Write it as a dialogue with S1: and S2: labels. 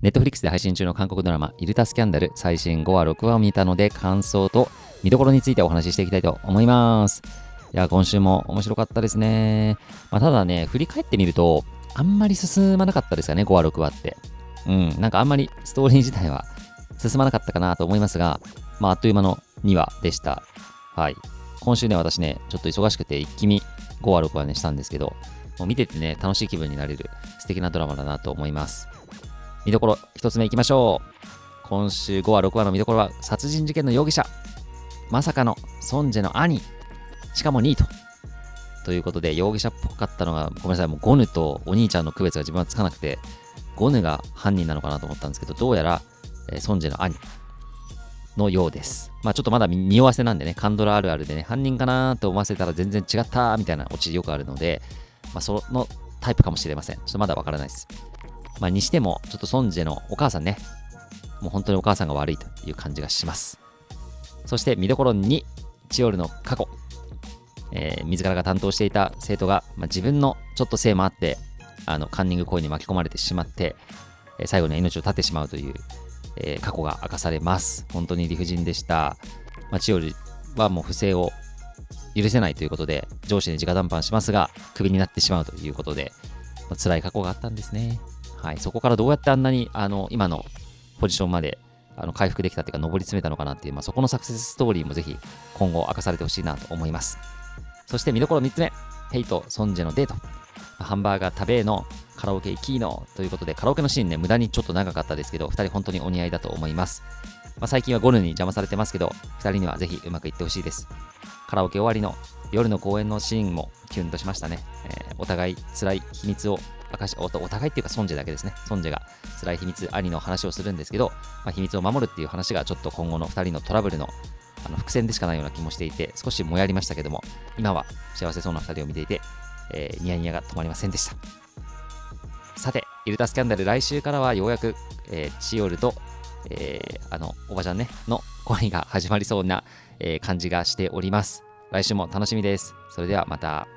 S1: ネットフリックスで配信中の韓国ドラマ、イルタスキャンダル最新5話、6話を見たので感想と見どころについてお話ししていきたいと思います。いや、今週も面白かったですね。まあ、ただね、振り返ってみると、あんまり進まなかったですかね、5話、6話って。うん、なんかあんまりストーリー自体は進まなかったかなと思いますが、まあ、あっという間の2話でした。はい。今週ね、私ね、ちょっと忙しくて一気見5話、6話ね、したんですけど、もう見ててね、楽しい気分になれる素敵なドラマだなと思います。見どころ1つ目いきましょう。今週5話、6話の見どころは、殺人事件の容疑者、まさかのソンジェの兄、しかもニート。ということで、容疑者っぽかったのが、ごめんなさい、もうゴヌとお兄ちゃんの区別が自分はつかなくて、ゴヌが犯人なのかなと思ったんですけど、どうやら、えー、ソンジェの兄のようです。まあちょっとまだ匂わせなんでね、カンドラあるあるでね、犯人かなと思わせたら全然違ったみたいなオチよくあるので、まあそのタイプかもしれません。ちょっとまだわからないです。まあ、にしても、ちょっとソンジェのお母さんね、もう本当にお母さんが悪いという感じがします。そして見どころ2、チオルの過去。えー、自らが担当していた生徒が、まあ、自分のちょっとせいもあって、あのカンニング行為に巻き込まれてしまって、えー、最後に命を絶ってしまうという、えー、過去が明かされます。本当に理不尽でした。まあ、チオルはもう不正を許せないということで、上司に直談判しますが、クビになってしまうということで、まあ、辛い過去があったんですね。はい、そこからどうやってあんなにあの今のポジションまであの回復できたというか上り詰めたのかなっていう、まあ、そこのサクセスストーリーもぜひ今後明かされてほしいなと思います。そして見どころ3つ目。ヘイト・ソンジェのデート。ハンバーガー食べのカラオケ行きのということでカラオケのシーンね無駄にちょっと長かったですけど2人本当にお似合いだと思います、まあ、最近はゴルに邪魔されてますけど2人にはぜひうまくいってほしいです。カラオケ終わりの夜の公演のシーンもキュンとしましたね、えー、お互い辛い秘密を明かしおお互いっていうかソンジェだけですね。ソンジェが辛い秘密兄の話をするんですけど、まあ、秘密を守るっていう話がちょっと今後の2人のトラブルのあの伏線でしかないような気もしていて少しもやりましたけども今は幸せそうな2人を見ていて、えー、ニヤニヤが止まりませんでした。さてイルタスキャンダル来週からはようやく、えー、チオルと、えー、あのおばちゃんねの恋が始まりそうな、え感じがしております。来週も楽しみです。それではまた。